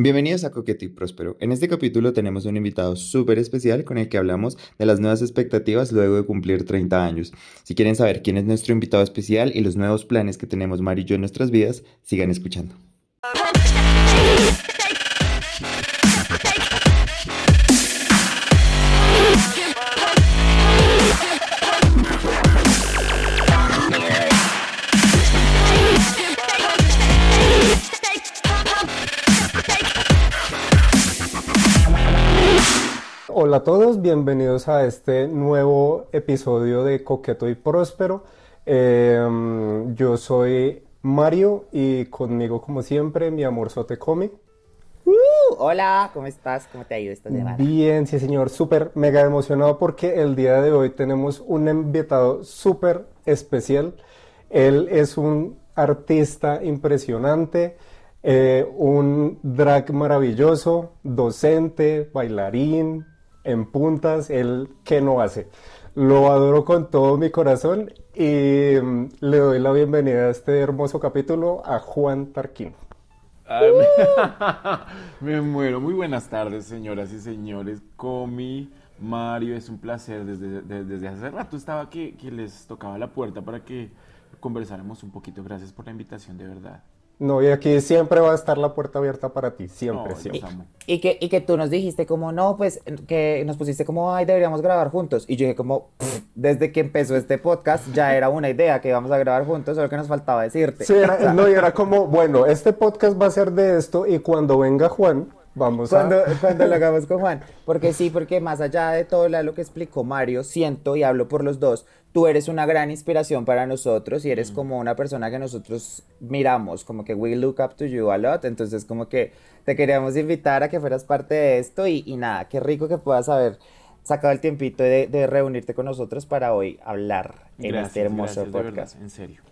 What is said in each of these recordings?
Bienvenidos a Coqueto y Próspero. En este capítulo tenemos un invitado súper especial con el que hablamos de las nuevas expectativas luego de cumplir 30 años. Si quieren saber quién es nuestro invitado especial y los nuevos planes que tenemos Mari y yo en nuestras vidas, sigan escuchando. Hola a todos, bienvenidos a este nuevo episodio de Coqueto y Próspero. Em, yo soy Mario y conmigo, como siempre, mi amor Sote Come. Uh, hola, ¿cómo estás? ¿Cómo te ha ido esta semana? Bien, sí señor, súper mega emocionado porque el día de hoy tenemos un invitado súper especial. Él es un artista impresionante, eh, un drag maravilloso, docente, bailarín, en puntas, él que no hace. Lo adoro con todo mi corazón y mm, le doy la bienvenida a este hermoso capítulo a Juan Tarquín. me, muero. Muy buenas tardes, señoras y señores. Comi, Mario, es un placer. Desde, desde hace rato estaba que, que les tocaba la puerta para que conversáramos un poquito. Gracias por la invitación, de verdad. No, y aquí siempre va a estar la puerta abierta para ti, siempre, siempre. Y, que, y que tú nos dijiste como, no, pues, que nos pusiste como, ay, deberíamos grabar juntos. Y yo dije como, desde que empezó este podcast ya era una idea que íbamos a grabar juntos, solo que nos faltaba decirte. Sí, no, y era como, bueno, este podcast va a ser de esto y cuando venga Juan, Vamos cuando, a... cuando lo hagamos con Juan. Porque sí, porque más allá de todo lo que explicó Mario, siento y hablo por los dos, tú eres una gran inspiración para nosotros y eres mm. como una persona que nosotros miramos, como que we look up to you a lot. Entonces, como que te queríamos invitar a que fueras parte de esto y, y nada, qué rico que puedas haber sacado el tiempito de, de reunirte con nosotros para hoy hablar en este hermoso podcast. en serio.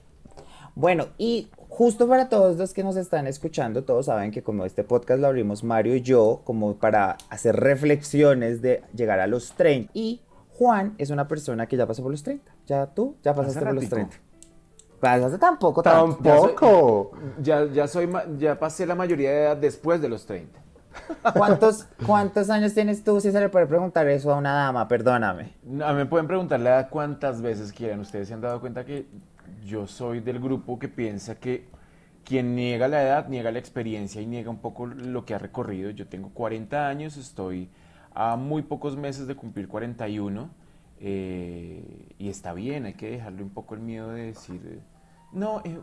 Bueno, y justo para todos los que nos están escuchando, todos saben que como este podcast lo abrimos Mario y yo, como para hacer reflexiones de llegar a los 30. Y Juan es una persona que ya pasó por los 30. Ya tú, ya pasaste por los 30. Pasaste tampoco, tampoco. Ya, ya, soy, ya pasé la mayoría de edad después de los 30. ¿Cuántos, ¿Cuántos años tienes tú si se le puede preguntar eso a una dama? Perdóname. A mí me pueden preguntarle a cuántas veces quieran. Ustedes se han dado cuenta que yo soy del grupo que piensa que quien niega la edad, niega la experiencia y niega un poco lo que ha recorrido. Yo tengo 40 años, estoy a muy pocos meses de cumplir 41 eh, y está bien, hay que dejarle un poco el miedo de decir, eh, no, eh,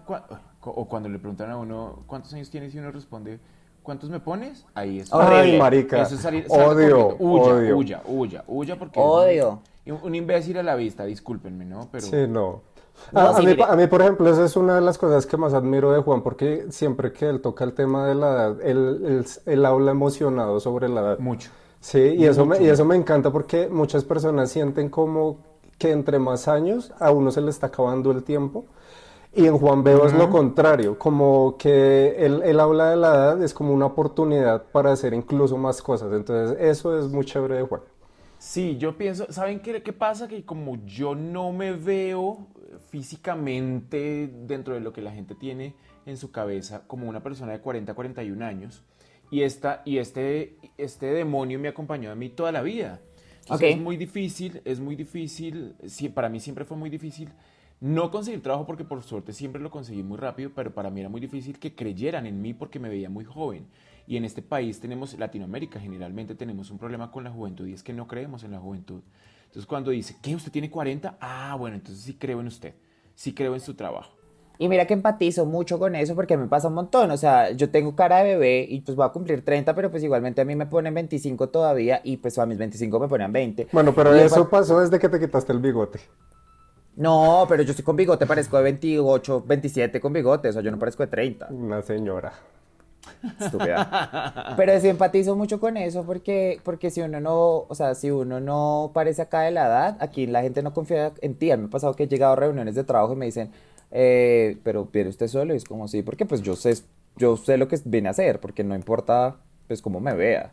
o cuando le preguntan a uno, ¿cuántos años tienes? Y uno responde, ¿cuántos me pones? Ahí es. Ay, marica. Eso es salir, odio, huya, odio. huya, huya, huya, porque... Odio. Un, un imbécil a la vista, discúlpenme, ¿no? Pero... Sí, no. A, mí, por ejemplo, esa es una de las cosas que más admiro de Juan, porque siempre que él toca el tema de la edad, él, habla emocionado sobre la edad. Mucho. Sí, y eso, me, y eso me encanta porque muchas personas sienten como que entre más años a uno se le está acabando el tiempo. Y en Juan Bebo es lo contrario, como que él, él, habla de la edad, es como una oportunidad para hacer incluso más cosas. Entonces, eso es muy chévere de Juan. Sí, yo pienso, ¿saben qué, qué pasa? Que como yo no me veo físicamente dentro de lo que la gente tiene en su cabeza como una persona de 40, 41 años. Y, esta, y este, este demonio me acompañó a mí toda la vida. Es muy difícil, es muy difícil, sí, para mí siempre fue muy difícil no conseguir trabajo porque por suerte siempre lo conseguí muy rápido, pero para mí era muy difícil que creyeran en mí porque me veía muy joven. Y en este país tenemos, Latinoamérica generalmente tenemos un problema con la juventud y es que no creemos en la juventud. Entonces cuando dice, ¿qué? ¿Usted tiene 40? Ah, bueno, entonces sí creo en usted, sí creo en su trabajo. Y mira que empatizo mucho con eso porque me pasa un montón. O sea, yo tengo cara de bebé y pues voy a cumplir 30, pero pues igualmente a mí me ponen 25 todavía y pues a mis 25 me ponen 20. Bueno, pero eso pasó desde que te quitaste el bigote. No, pero yo estoy con bigote, parezco de 28, 27 con bigote, o sea, yo no parezco de 30. Una señora. Estúpida. Pero sí empatizo mucho con eso porque, porque si uno no, o sea, si uno no parece acá de la edad, aquí la gente no confía en ti. A mí me ha pasado que he llegado a reuniones de trabajo y me dicen, eh, pero viene usted solo y es como sí, porque pues yo sé, yo sé lo que viene a hacer, porque no importa pues cómo me vea.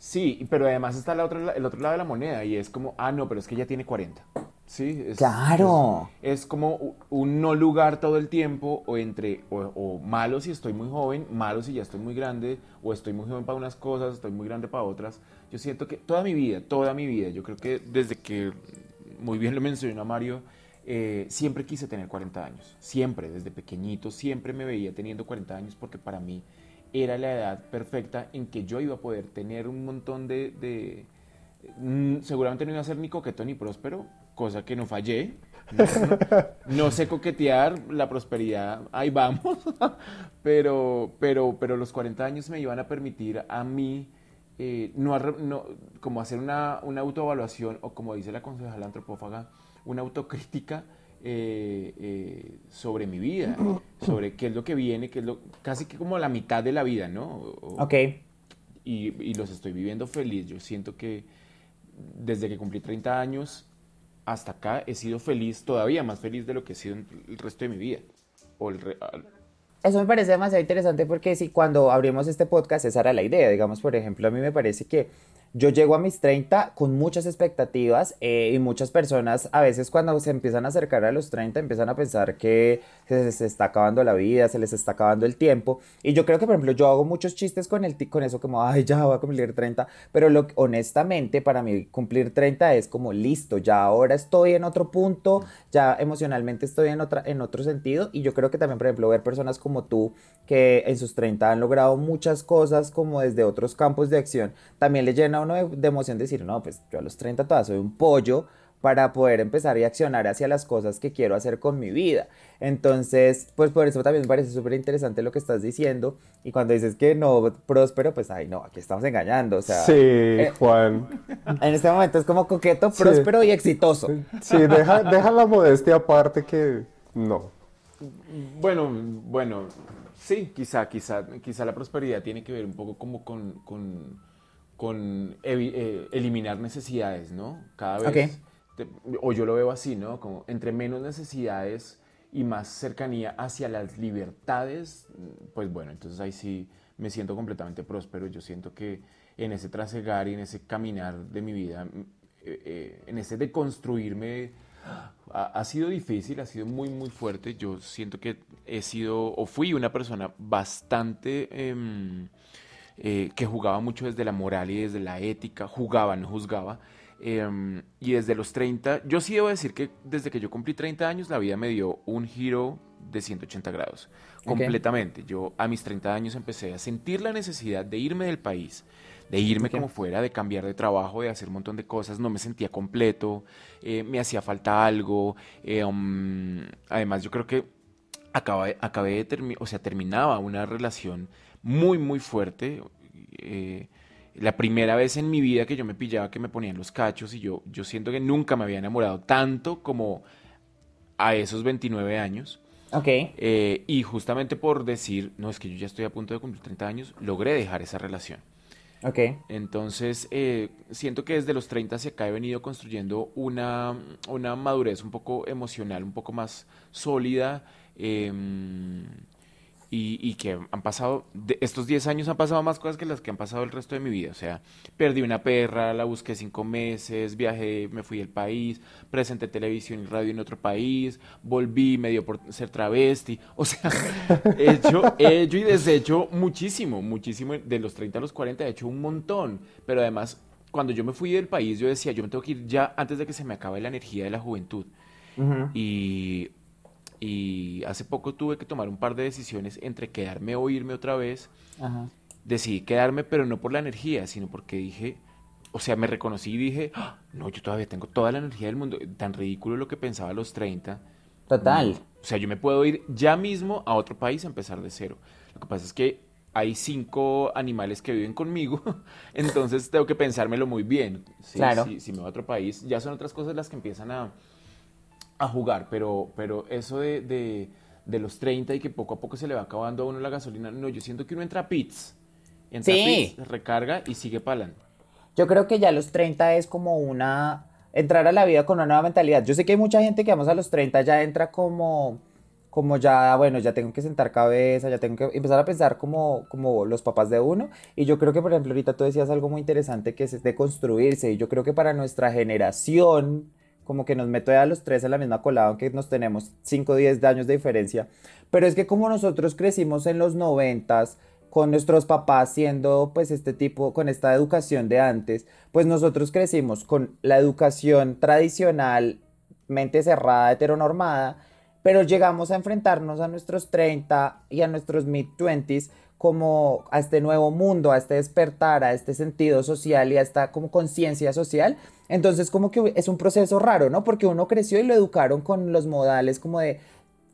Sí, pero además está el otro, el otro lado de la moneda y es como, ah, no, pero es que ella tiene 40. Sí, es, Claro. Es, es como un no lugar todo el tiempo, o entre, o, o malo si estoy muy joven, malo si ya estoy muy grande, o estoy muy joven para unas cosas, estoy muy grande para otras. Yo siento que toda mi vida, toda mi vida, yo creo que desde que, muy bien lo mencionó Mario, eh, siempre quise tener 40 años. Siempre, desde pequeñito, siempre me veía teniendo 40 años porque para mí era la edad perfecta en que yo iba a poder tener un montón de... Mm, seguramente no iba a ser ni coqueto ni próspero, cosa que no fallé. No, sé coquetear, la prosperidad, ahí vamos. pero, pero, pero los 40 años me iban a permitir a mí eh, no, no- como hacer una, una autoevaluación o como dice la concejala antropófaga, una autocrítica eh, eh, sobre mi vida, sobre qué es lo que viene, qué es lo, casi que como la mitad de la vida, ¿no? O- Ok. y, y los estoy viviendo feliz. Yo siento que desde que cumplí 30 años hasta acá he sido feliz, todavía más feliz de lo que he sido el resto de mi vida. O el re- al- Eso me parece demasiado interesante porque si cuando abrimos este podcast esa era la idea, digamos, por ejemplo, a mí me parece que yo llego a mis 30 con muchas expectativas eh, y muchas personas a veces cuando se empiezan a acercar a los 30 empiezan a pensar que se, se está acabando la vida, se les está acabando el tiempo. Y yo creo que por ejemplo yo hago muchos chistes con, el, con eso como, ay ya voy a cumplir 30, pero lo, honestamente para mí cumplir 30 es como listo, ya ahora estoy en otro punto, ya emocionalmente estoy en, otra, en otro sentido y yo creo que también por ejemplo ver personas como tú que en sus 30 han logrado muchas cosas como desde otros campos de acción, también le llena uno de, de emoción decir, no, pues yo a los 30 todavía soy un pollo para poder empezar y accionar hacia las cosas que quiero hacer con mi vida. Entonces, pues por eso también me parece súper interesante lo que estás diciendo. Y cuando dices que no próspero, pues ay, no, aquí estamos engañando. O sea, Sí, eh, Juan. en este momento es como coqueto, Sí. próspero y exitoso. Sí, deja, deja la modestia aparte que no. Bueno, bueno, sí, quizá, quizá, quizá la prosperidad tiene que ver un poco como con, con, con eh, eliminar necesidades, ¿no? Cada vez, Ok. te- o yo lo veo así, ¿no? Como entre menos necesidades y más cercanía hacia las libertades, pues bueno, entonces ahí sí me siento completamente próspero. Yo siento que en ese trasegar y en ese caminar de mi vida, mm, eh, eh, en ese deconstruirme, ha, ha sido difícil, ha sido muy, muy fuerte. Yo siento que he sido o fui una persona bastante em, eh, que jugaba mucho desde la moral y desde la ética, jugaba, no juzgaba. em, y desde los 30, yo sí debo decir que desde que yo cumplí 30 años, la vida me dio un giro de 180 grados, completamente. Yo a mis 30 años empecé a sentir la necesidad de irme del país, de irme como fuera, de cambiar de trabajo, de hacer un montón de cosas, no me sentía completo, eh, me hacía falta algo. eh, um, además, yo creo que acabé, acabé de terminar, o sea, terminaba una relación muy, muy fuerte. eh, la primera vez en mi vida que yo me pillaba que me ponían los cachos y yo, yo siento que nunca me había enamorado tanto como a esos 29 años. Ok. Eh, y justamente por decir, no, es que yo ya estoy a punto de cumplir 30 años, logré dejar esa relación. Ok. Entonces, eh, siento que desde los 30 hacia acá he venido construyendo una, una madurez un poco emocional, un poco más sólida. em, y, y que han pasado, de estos 10 años han pasado más cosas que las que han pasado el resto de mi vida. O sea, perdí una perra, la busqué cinco meses, viajé, me fui del país, presenté televisión y radio en otro país, volví, me dio por ser travesti. O sea, he hecho, he hecho y deshecho muchísimo, muchísimo. De los 30 a los 40 he hecho un montón. Pero además, cuando yo me fui del país, yo decía, yo me tengo que ir ya antes de que se me acabe la energía de la juventud. Ujú. Y, y hace poco tuve que tomar un par de decisiones entre quedarme o irme otra vez. Ajá. Decidí quedarme, pero no por la energía, sino porque dije, o sea, me reconocí y dije, "Ah, no, yo todavía tengo toda la energía del mundo. Tan ridículo lo que pensaba a los 30. Total. O sea, yo me puedo ir ya mismo a otro país a empezar de cero. Lo que pasa es que hay cinco animales que viven conmigo, entonces tengo que pensármelo muy bien. Sí, Claro. Si, si me voy a otro país, ya son otras cosas las que empiezan a, a jugar, pero, pero eso de, de, de los 30 y que poco a poco se le va acabando a uno la gasolina, no, yo siento que uno entra a pits, entra Sí. a pits, recarga y sigue adelante. Yo creo que ya los 30 es como una... entrar a la vida con una nueva mentalidad. Yo sé que hay mucha gente que vamos a los 30 ya entra como... como ya, bueno, ya tengo que sentar cabeza, ya tengo que empezar a pensar como, como los papás de uno. Y yo creo que, por ejemplo, ahorita tú decías algo muy interesante que es de construirse. Y yo creo que para nuestra generación, como que nos meto ya los tres en la misma colada, aunque nos tenemos 5 o 10 años de diferencia. Pero es que como nosotros crecimos en los noventas, con nuestros papás siendo pues este tipo, con esta educación de antes, pues nosotros crecimos con la educación tradicional, mente cerrada, heteronormada, pero llegamos a enfrentarnos a nuestros 30 y a nuestros mid-20s como a este nuevo mundo, a este despertar, a este sentido social y a esta como conciencia social. Entonces como que es un proceso raro, ¿no? Porque uno creció y lo educaron con los modales como de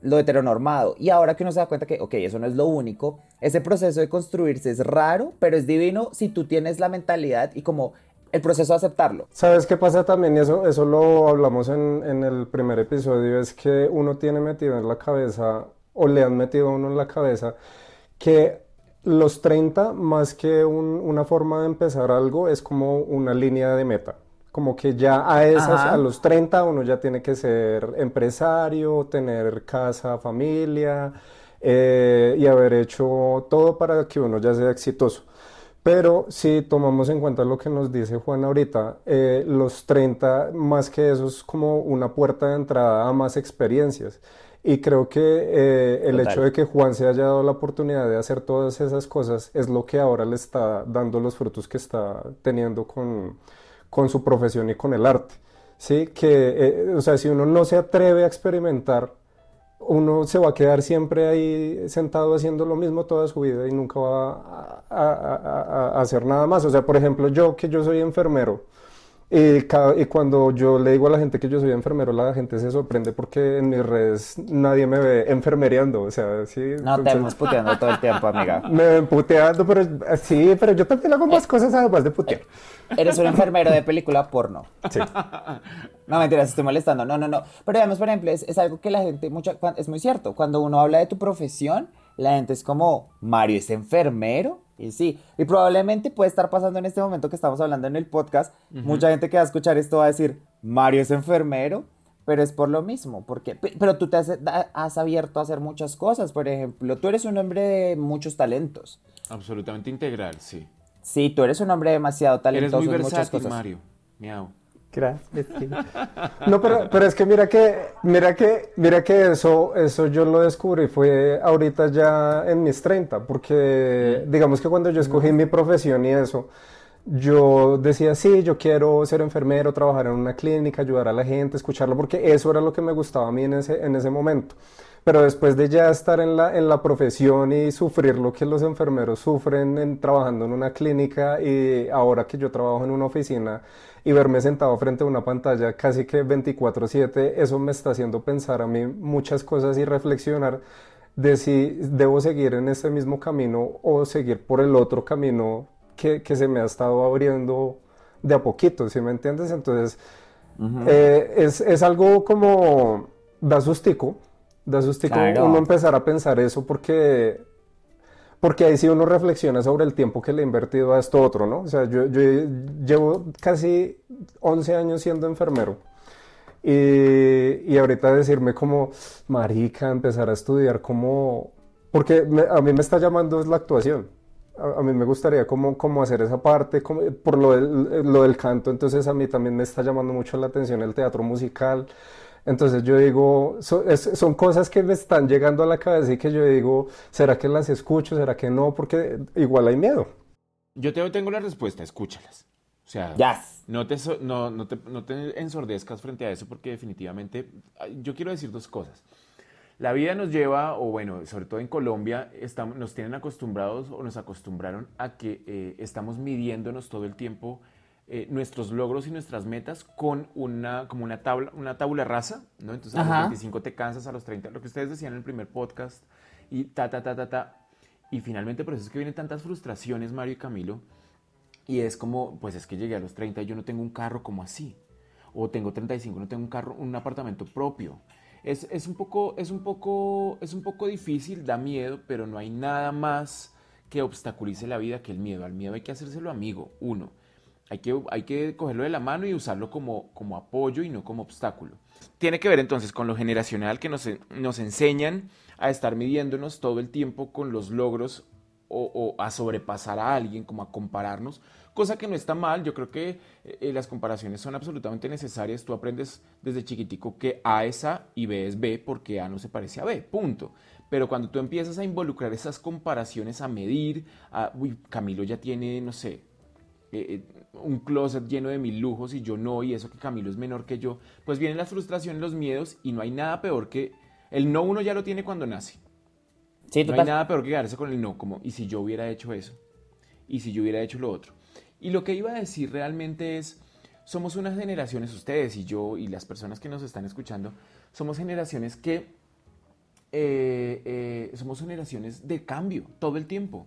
lo heteronormado. Y ahora que uno se da cuenta que, ok, eso no es lo único, ese proceso de construirse es raro, pero es divino si tú tienes la mentalidad y como el proceso de aceptarlo. ¿Sabes qué pasa también? Eso, eso lo hablamos en, en el primer episodio, es que uno tiene metido en la cabeza, o le han metido a uno en la cabeza, que los 30, más que una forma de empezar algo, es como una línea de meta. Como que ya a esas, a los 30, uno ya tiene que ser empresario, tener casa, familia eh, y haber hecho todo para que uno ya sea exitoso. Pero si tomamos en cuenta lo que nos dice Juan ahorita, eh, los 30 más que eso es como una puerta de entrada a más experiencias. Y creo que eh, el hecho de que Juan se haya dado la oportunidad de hacer todas esas cosas es lo que ahora le está dando los frutos que está teniendo con, con su profesión y con el arte. ¿sí? Que, eh, o sea, si uno no se atreve a experimentar, uno se va a quedar siempre ahí sentado haciendo lo mismo toda su vida y nunca va a, hacer nada más. O sea, por ejemplo, yo que yo soy enfermero, y, y, cuando yo le digo a la gente que yo soy enfermero, la gente se sorprende porque en mis redes nadie me ve enfermereando, o sea, sí. No, te vemos puteando todo el tiempo, amiga. Me ven puteando, pero sí, pero yo también hago más eh, cosas además de putear. Eres un enfermero de película porno. Sí. No, mentiras, estoy molestando. No, no, no. Pero además, por ejemplo, es, es algo que la gente, mucha, es muy cierto. Cuando uno habla de tu profesión, la gente es como, Mario es enfermero. Y sí, y probablemente puede estar pasando en este momento que estamos hablando en el podcast. Mucha gente que va a escuchar esto va a decir, Mario es enfermero, pero es por lo mismo. Porque, pero tú te has, has abierto a hacer muchas cosas. Por ejemplo, tú eres un hombre de muchos talentos. Absolutamente integral, sí. Sí, tú eres un hombre demasiado talentoso. Eres muy versátil, Mario. Miau. Gracias. No, pero, pero es que mira que, mira que, mira que eso, eso yo lo descubrí fue ahorita ya en mis 30, porque digamos que cuando yo escogí mi profesión y eso, yo decía, sí, yo quiero ser enfermero, trabajar en una clínica, ayudar a la gente, escucharlo, porque eso era lo que me gustaba a mí en ese, en ese momento. Pero después de ya estar en la, en la profesión y sufrir lo que los enfermeros sufren en, trabajando en una clínica y ahora que yo trabajo en una oficina y verme sentado frente a una pantalla casi que 24/7, eso me está haciendo pensar a mí muchas cosas y reflexionar de si debo seguir en ese mismo camino o seguir por el otro camino que, que se me ha estado abriendo de a poquito, ¿sí me entiendes? Entonces, eh, es, es, algo como da sustico, Da sustico uno empezar a pensar eso porque, porque ahí sí uno reflexiona sobre el tiempo que le he invertido a esto otro, ¿no? O sea, yo, yo llevo casi 11 años siendo enfermero. Y, y, ahorita decirme como, marica, empezar a estudiar como... Porque a mí me está llamando es la actuación. A, mí me gustaría como, como hacer esa parte, como, por lo del, lo del canto, entonces a mí también me está llamando mucho la atención el teatro musical. Entonces yo digo, son cosas que me están llegando a la cabeza y que yo digo, ¿será que las escucho? ¿Será que no? Porque igual hay miedo. Yo te, tengo la respuesta, escúchalas. O sea, no, te, no, no, te, no te ensordezcas frente a eso porque definitivamente yo quiero decir dos cosas. La vida nos lleva, o bueno, sobre todo en Colombia, estamos, nos tienen acostumbrados o nos acostumbraron a que eh, estamos midiéndonos todo el tiempo eh, nuestros logros y nuestras metas con una, como una tabla, una tabla rasa, ¿no? Entonces a los 25 te cansas, a los 30, lo que ustedes decían en el primer podcast, y ta, ta, ta, ta, ta. Y finalmente por eso es que vienen tantas frustraciones, Mario y Camilo, y es como, pues es que llegué a los 30 y yo no tengo un carro como así, o tengo 35, no tengo un carro, un apartamento propio. Es, es, un poco, es, un poco, es un poco difícil, da miedo, pero no hay nada más que obstaculice la vida que el miedo. Al miedo hay que hacérselo amigo, uno. Hay que, hay que cogerlo de la mano y usarlo como, como apoyo y no como obstáculo. Tiene que ver entonces con lo generacional que nos, nos enseñan a estar midiéndonos todo el tiempo con los logros o, a sobrepasar a alguien, como a compararnos, cosa que no está mal, yo creo que eh, las comparaciones son absolutamente necesarias, tú aprendes desde chiquitico que A es A y B es B porque A no se parece a B, punto. Pero cuando tú empiezas a involucrar esas comparaciones, a medir, a, uy, Camilo ya tiene, no sé, eh, eh, un closet lleno de mil lujos y yo no, y eso que Camilo es menor que yo, pues vienen las frustraciones, los miedos y no hay nada peor que el no uno ya lo tiene cuando nace. no hay nada peor que quedarse con el no, como, ¿y si yo hubiera hecho eso? ¿Y si yo hubiera hecho lo otro? Y lo que iba a decir realmente es, somos unas generaciones, ustedes y yo y las personas que nos están escuchando, somos generaciones que eh, eh, somos generaciones de cambio todo el tiempo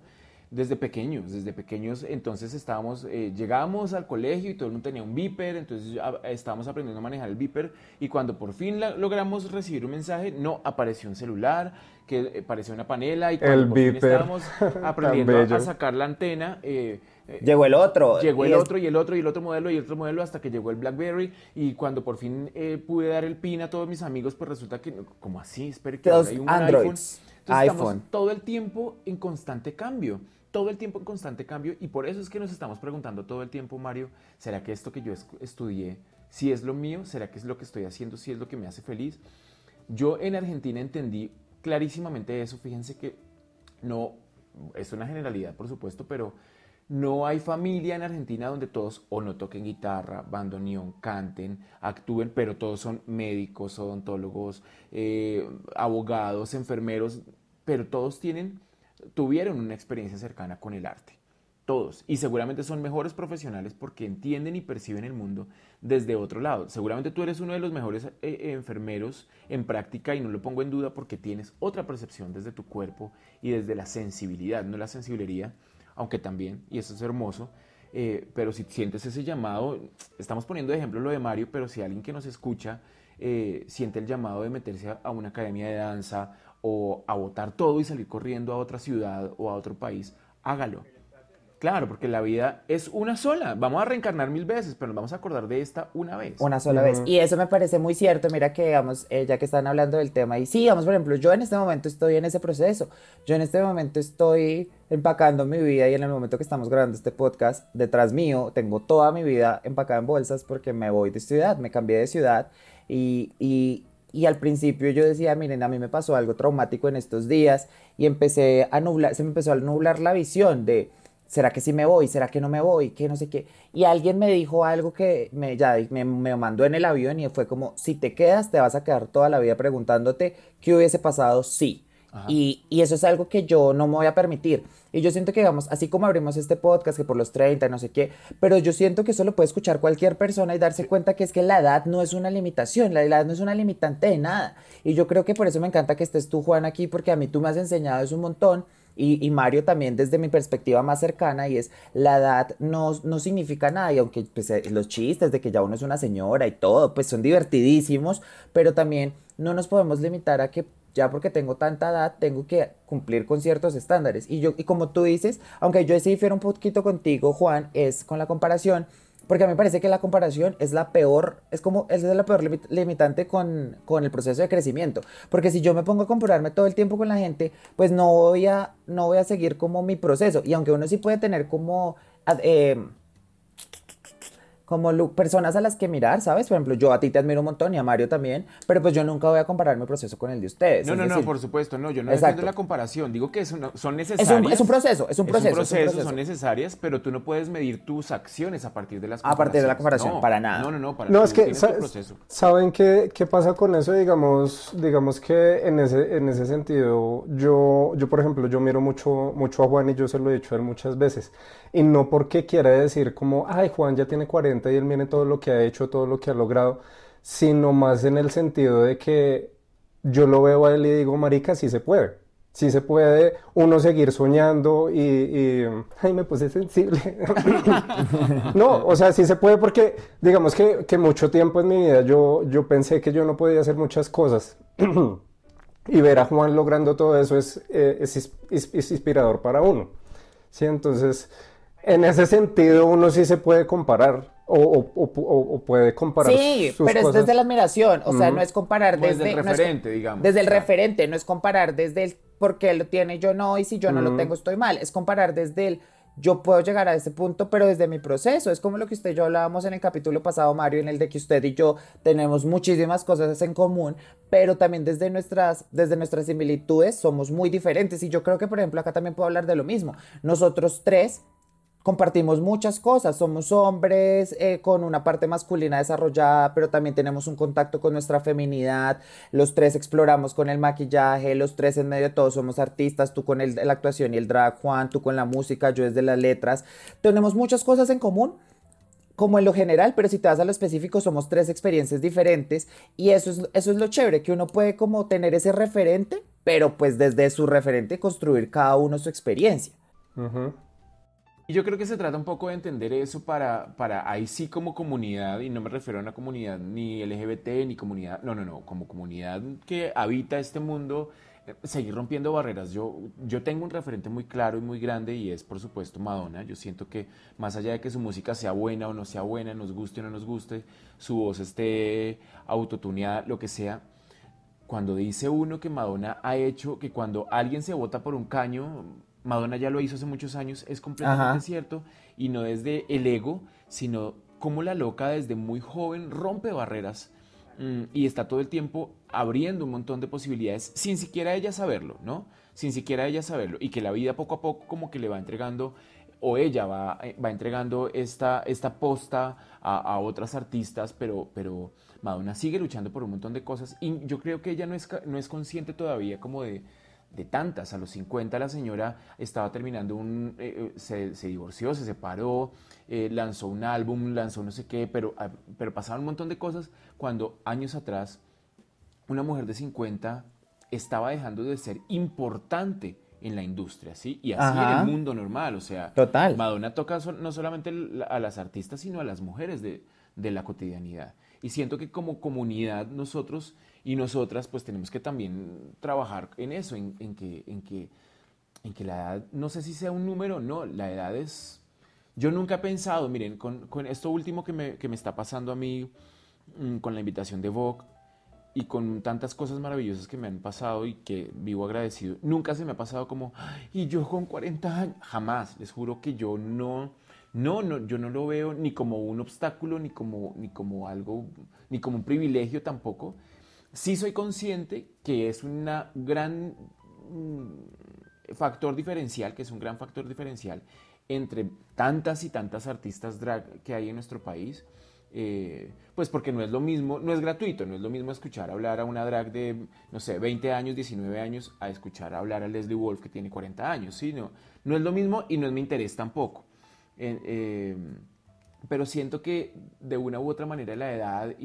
desde pequeños, desde pequeños, entonces estábamos, eh, llegábamos al colegio y todo el mundo tenía un beeper, entonces estábamos aprendiendo a manejar el beeper y cuando por fin logramos recibir un mensaje, no, apareció un celular, que eh, parecía una panela y cuando el por fin estábamos aprendiendo a, sacar la antena, eh, llegó el otro. Llegó el otro y el otro y el otro modelo y el otro modelo hasta que llegó el BlackBerry y cuando por fin pude dar el pin a todos mis amigos, pues resulta que, como así, espere que hay un Androids. iPhone. iPhone. todo el tiempo en constante cambio todo el tiempo en constante cambio y por eso es que nos estamos preguntando todo el tiempo, Mario, ¿será que esto que yo estudié, si es lo mío? ¿Será que es lo que estoy haciendo, si es lo que me hace feliz? Yo en Argentina entendí clarísimamente eso, fíjense que no, es una generalidad por supuesto, pero no hay familia en Argentina donde todos o no toquen guitarra, bandoneón, canten, actúen, pero todos son médicos, odontólogos, eh, abogados, enfermeros, pero todos tienen tuvieron una experiencia cercana con el arte. Todos. Y seguramente son mejores profesionales porque entienden y perciben el mundo desde otro lado. Seguramente tú eres uno de los mejores eh, eh, enfermeros en práctica y no lo pongo en duda porque tienes otra percepción desde tu cuerpo y desde la sensibilidad, no la sensibilidad, aunque también, y eso es hermoso, eh, pero si sientes ese llamado, estamos poniendo de ejemplo lo de Mario, pero si alguien que nos escucha siente el llamado de meterse a una academia de danza o a votar todo y salir corriendo a otra ciudad o a otro país, hágalo. Claro, porque la vida es una sola. Vamos a reencarnar mil veces, pero nos vamos a acordar de esta una vez. Una sola vez. Y eso me parece muy cierto. Mira que, digamos, eh, ya que están hablando del tema, y sí, vamos, por ejemplo, yo en este momento estoy en ese proceso. Yo en este momento estoy empacando mi vida y en el momento que estamos grabando este podcast, detrás mío, tengo toda mi vida empacada en bolsas porque me voy de ciudad, me cambié de ciudad y, y, y al principio yo decía, miren, a mí me pasó algo traumático en estos días y empecé a nublar, se me empezó a nublar la visión de, ¿será que sí me voy? ¿Será que no me voy? ¿Qué no sé qué? Y alguien me dijo algo que me, ya, me, me mandó en el avión y fue como, si te quedas, te vas a quedar toda la vida preguntándote qué hubiese pasado sí. Y, y, eso es algo que yo no me voy a permitir. Y yo siento que, digamos, así como abrimos este podcast, que por los 30, no sé qué, pero yo siento que eso lo puede escuchar cualquier persona y darse cuenta que es que la edad no es una limitación, la edad no es una limitante de nada. Y yo creo que por eso me encanta que estés tú, Juan, aquí, porque a mí tú me has enseñado eso un montón. Y, y, Mario también desde mi perspectiva más cercana y es la edad no, no significa nada y aunque pues, eh, los chistes de que ya uno es una señora y todo pues son divertidísimos pero también no nos podemos limitar a que ya porque tengo tanta edad, tengo que cumplir con ciertos estándares. Y yo, y como tú dices, aunque yo sí un poquito contigo, Juan, es con la comparación, porque a mí me parece que la comparación es la peor, es como, es la peor limitante con, con, el proceso de crecimiento. Porque si yo me pongo a compararme todo el tiempo con la gente, pues no voy a, no voy a seguir como mi proceso. Y aunque uno sí puede tener como... Eh, como personas a las que mirar, ¿sabes? Por ejemplo, yo a ti te admiro un montón y a Mario también, pero pues yo nunca voy a comparar mi proceso con el de ustedes. No, no, no, por supuesto, no, yo no entiendo la comparación, digo que son, necesarias. Es un, proceso, es un proceso. Es un proceso, son necesarias, pero tú no puedes medir tus acciones a partir de las A partir de la comparación, para nada. No, no, no, para No, es que, ¿saben qué, qué pasa con eso? Digamos, digamos que en ese, en ese sentido, yo, yo, por ejemplo, yo miro mucho, mucho a Juan y yo se lo he dicho a él muchas veces. Y no porque quiera decir como, ay, Juan ya tiene 40 y él viene todo lo que ha hecho, todo lo que ha logrado, sino más en el sentido de que yo lo veo a él y digo, marica, sí se puede. Sí se puede uno seguir soñando y, y ay, me puse sensible. no, o sea, sí se puede porque, digamos que, que, mucho tiempo en mi vida yo, yo pensé que yo no podía hacer muchas cosas. y ver a Juan logrando todo eso es, eh, es, es, es inspirador para uno. Sí, entonces en ese sentido, uno sí se puede comparar. O, puede comparar. Sí, pero es desde la admiración. O sea, no es comparar desde. Desde el referente, digamos. Desde el referente, no es comparar desde el por qué lo tiene yo no, y si yo no lo tengo estoy mal. Es comparar desde el yo puedo llegar a ese punto, pero desde mi proceso. Es como lo que usted y yo hablábamos en el capítulo pasado, Mario, en el de que usted y yo tenemos muchísimas cosas en común, pero también desde nuestras, desde nuestras similitudes somos muy diferentes. Y yo creo que, por ejemplo, acá también puedo hablar de lo mismo. Nosotros tres compartimos muchas cosas, somos hombres eh, con una parte masculina desarrollada, pero también tenemos un contacto con nuestra feminidad, los tres exploramos con el maquillaje, los tres en medio de todo somos artistas, tú con el, la actuación y el drag, Juan, tú con la música, yo desde las letras, tenemos muchas cosas en común, como en lo general, pero si te vas a lo específico, somos tres experiencias diferentes y eso es, eso es lo chévere, que uno puede como tener ese referente, pero pues desde su referente construir cada uno su experiencia. Y yo creo que se trata un poco de entender eso para, para ahí sí como comunidad, y no me refiero a una comunidad ni LGBT ni comunidad, no, no, no, como comunidad que habita este mundo, eh, seguir rompiendo barreras. Yo, yo tengo un referente muy claro y muy grande y es por supuesto Madonna. Yo siento que más allá de que su música sea buena o no sea buena, nos guste o no nos guste, su voz esté autotuneada, lo que sea, cuando dice uno que Madonna ha hecho que cuando alguien se vota por un caño, Madonna ya lo hizo hace muchos años, es completamente cierto, y no desde el ego, sino como la loca desde muy joven rompe barreras mm, y está todo el tiempo abriendo un montón de posibilidades sin siquiera ella saberlo, ¿no? Sin siquiera ella saberlo, y que la vida poco a poco como que le va entregando, o ella va, eh, va entregando esta, esta posta a, otras artistas, pero, pero Madonna sigue luchando por un montón de cosas, y yo creo que ella no es, no es consciente todavía como de de tantas. A los 50 la señora estaba terminando un... Eh, eh, se, divorció, se separó, eh, lanzó un álbum, lanzó no sé qué, pero, ah, pero pasaron un montón de cosas cuando años atrás una mujer de 50 estaba dejando de ser importante en la industria, ¿sí? Y así en el mundo normal, o sea, Total. Madonna toca no solamente a las artistas, sino a las mujeres de, de la cotidianidad. Y siento que como comunidad nosotros y nosotras pues tenemos que también trabajar en eso, en, que, en, que, en que la edad, no sé si sea un número, no, la edad es... Yo nunca he pensado, miren, con, con esto último que me, que me, está pasando a mí, mm, con la invitación de Vogue y con tantas cosas maravillosas que me han pasado y que vivo agradecido, nunca se me ha pasado como, y yo con 40 años, jamás, les juro que yo no no, no, yo no lo veo ni como un obstáculo, ni como, ni como algo, ni como un privilegio tampoco. Sí soy consciente que es un gran mm, factor diferencial, que es un gran factor diferencial entre tantas y tantas artistas drag que hay en nuestro país. Eh, pues porque no es lo mismo, no es gratuito, no es lo mismo escuchar hablar a una drag de, no sé, 20 años, 19 años, a escuchar hablar a Leslie Wolf que tiene 40 años, ¿sí? No, es lo mismo y no es mi interés tampoco. Em, pero siento que de una u otra manera la edad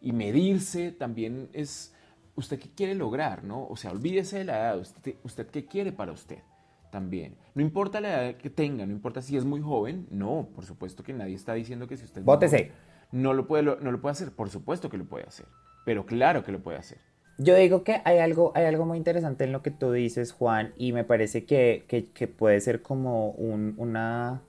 y, medirse también es usted qué quiere lograr, ¿no? O sea, olvídese de la edad, usted, usted qué quiere para usted también. No importa la edad que tenga, no importa si es muy joven, no, por supuesto que nadie está diciendo que si usted... Bótese. no lo, puede, no lo puede hacer, por supuesto que lo puede hacer, pero claro que lo puede hacer. Yo digo que hay algo, hay algo muy interesante en lo que tú dices, Juan, y me parece que, que, puede ser como un, una,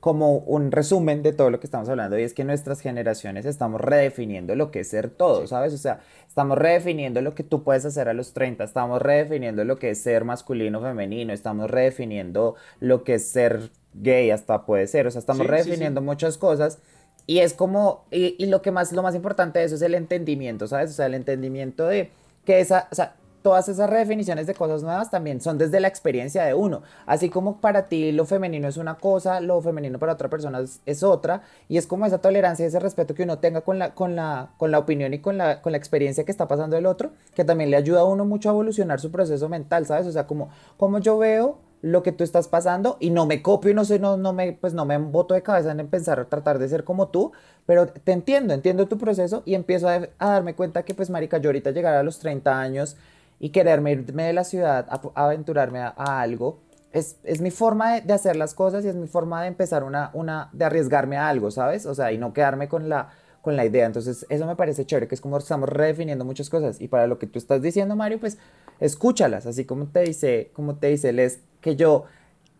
como un resumen de todo lo que estamos hablando y es que nuestras generaciones estamos redefiniendo lo que es ser todo, ¿sabes? O sea, estamos redefiniendo lo que tú puedes hacer a los 30, estamos redefiniendo lo que es ser masculino, femenino, estamos redefiniendo lo que es ser gay, hasta puede ser, o sea, estamos redefiniendo muchas cosas. Y es como, y, y, lo que más, lo más importante de eso es el entendimiento, ¿sabes? O sea, el entendimiento de que esa, o sea, todas esas redefiniciones de cosas nuevas también son desde la experiencia de uno. Así como para ti lo femenino es una cosa, lo femenino para otra persona es, otra. Y es como esa tolerancia y ese respeto que uno tenga con la, con la, con la opinión y con la, con la experiencia que está pasando el otro, que también le ayuda a uno mucho a evolucionar su proceso mental, ¿sabes? O sea, como, como yo veo lo que tú estás pasando y no me copio y no sé, no, no me, pues no me boto de cabeza en pensar, tratar de ser como tú, pero te entiendo, entiendo tu proceso y empiezo a, a darme cuenta que pues marica, yo ahorita llegar a los 30 años y quererme irme de la ciudad a, aventurarme a, algo, es, es, mi forma de, de, hacer las cosas y es mi forma de empezar una, una, de arriesgarme a algo, ¿sabes? O sea, y no quedarme con la, con la idea. Entonces, eso me parece chévere, que es como estamos redefiniendo muchas cosas. Y para lo que tú estás diciendo, Mario, pues escúchalas, así como te dice, como te dice Les, que yo,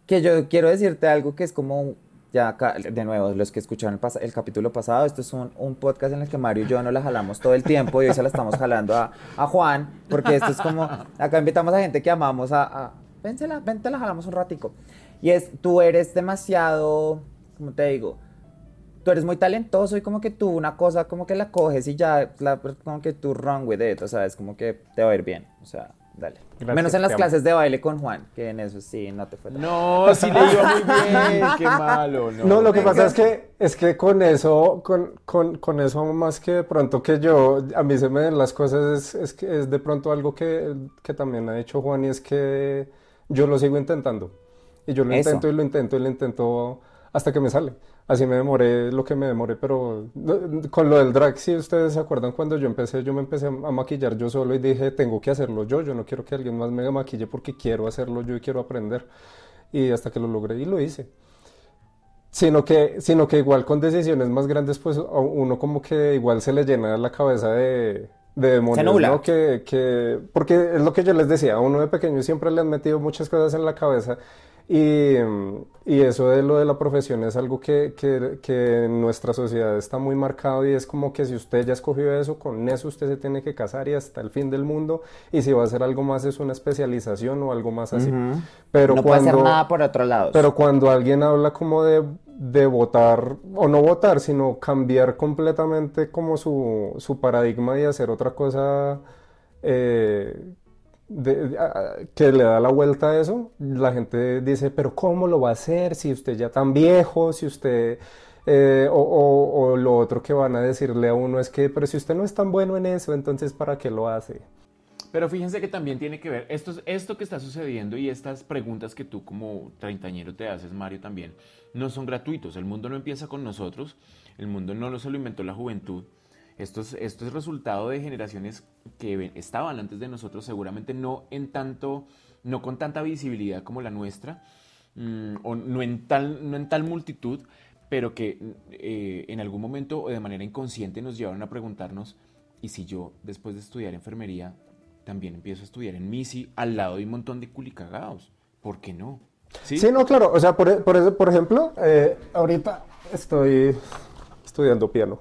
que yo quiero decirte algo que es como ya acá, de nuevo, los que escucharon el, el capítulo pasado, esto es un, un, podcast en el que Mario y yo no la jalamos todo el tiempo y hoy se la estamos jalando a, a Juan, porque esto es como, acá invitamos a gente que amamos a, a vénsela, vente la jalamos un ratico. Y es, tú eres demasiado, ¿cómo te digo? Tú eres muy talentoso y como que tú una cosa como que la coges y ya, la, como que tú run with it, o sea, es como que te va a ir bien, o sea, Dale. Menos en las clases de baile con Juan, que en eso sí no te fue tan No, sí le iba muy bien, qué malo. No, no lo que pasa es que, es que con eso, con, con, con, eso más que de pronto que yo, a mí se me den las cosas, es, es, que es de pronto algo que, que también ha hecho Juan y es que yo lo sigo intentando. Y yo lo intento y lo intento y lo intento hasta que me sale. Así me demoré lo que me demoré, pero con lo del drag, si ustedes se acuerdan cuando yo empecé, yo me empecé a maquillar yo solo y dije, tengo que hacerlo yo, yo no quiero que alguien más me maquille porque quiero hacerlo yo y quiero aprender. Y hasta que lo logré y lo hice. Sino que, sino que igual con decisiones más grandes, pues uno como que igual se le llena la cabeza de, de demonios, ¿no? Que, que, porque es lo que yo les decía, a uno de pequeño siempre le han metido muchas cosas en la cabeza y, y, eso de lo de la profesión es algo que, que, que, en nuestra sociedad está muy marcado y es como que si usted ya escogió eso, con eso usted se tiene que casar y hasta el fin del mundo. Y si va a hacer algo más es una especialización o algo más así. Pero no puede hacer nada por otro lado. Pero cuando alguien habla como de, de votar, o no votar, sino cambiar completamente como su, su paradigma y hacer otra cosa eh, que le da la vuelta a eso, la gente dice, pero ¿cómo lo va a hacer si usted ya tan viejo, si usted... Eh, o, lo otro que van a decirle a uno es que, pero si usted no es tan bueno en eso, entonces ¿para qué lo hace? Pero fíjense que también tiene que ver, esto, esto que está sucediendo y estas preguntas que tú como treintañero te haces, Mario, también, no son gratuitos. El mundo no empieza con nosotros, el mundo no se lo inventó la juventud, esto es, esto es resultado de generaciones que estaban antes de nosotros, seguramente no en tanto, no con tanta visibilidad como la nuestra, mm, o no en, tal, no en tal multitud, pero que eh, en algún momento o de manera inconsciente nos llevaron a preguntarnos, ¿y si yo después de estudiar enfermería también empiezo a estudiar en MISI al lado de un montón de culicagados? ¿Por qué no? Sí, no, claro. O sea, por, por, por ejemplo, eh, ahorita estoy estudiando piano.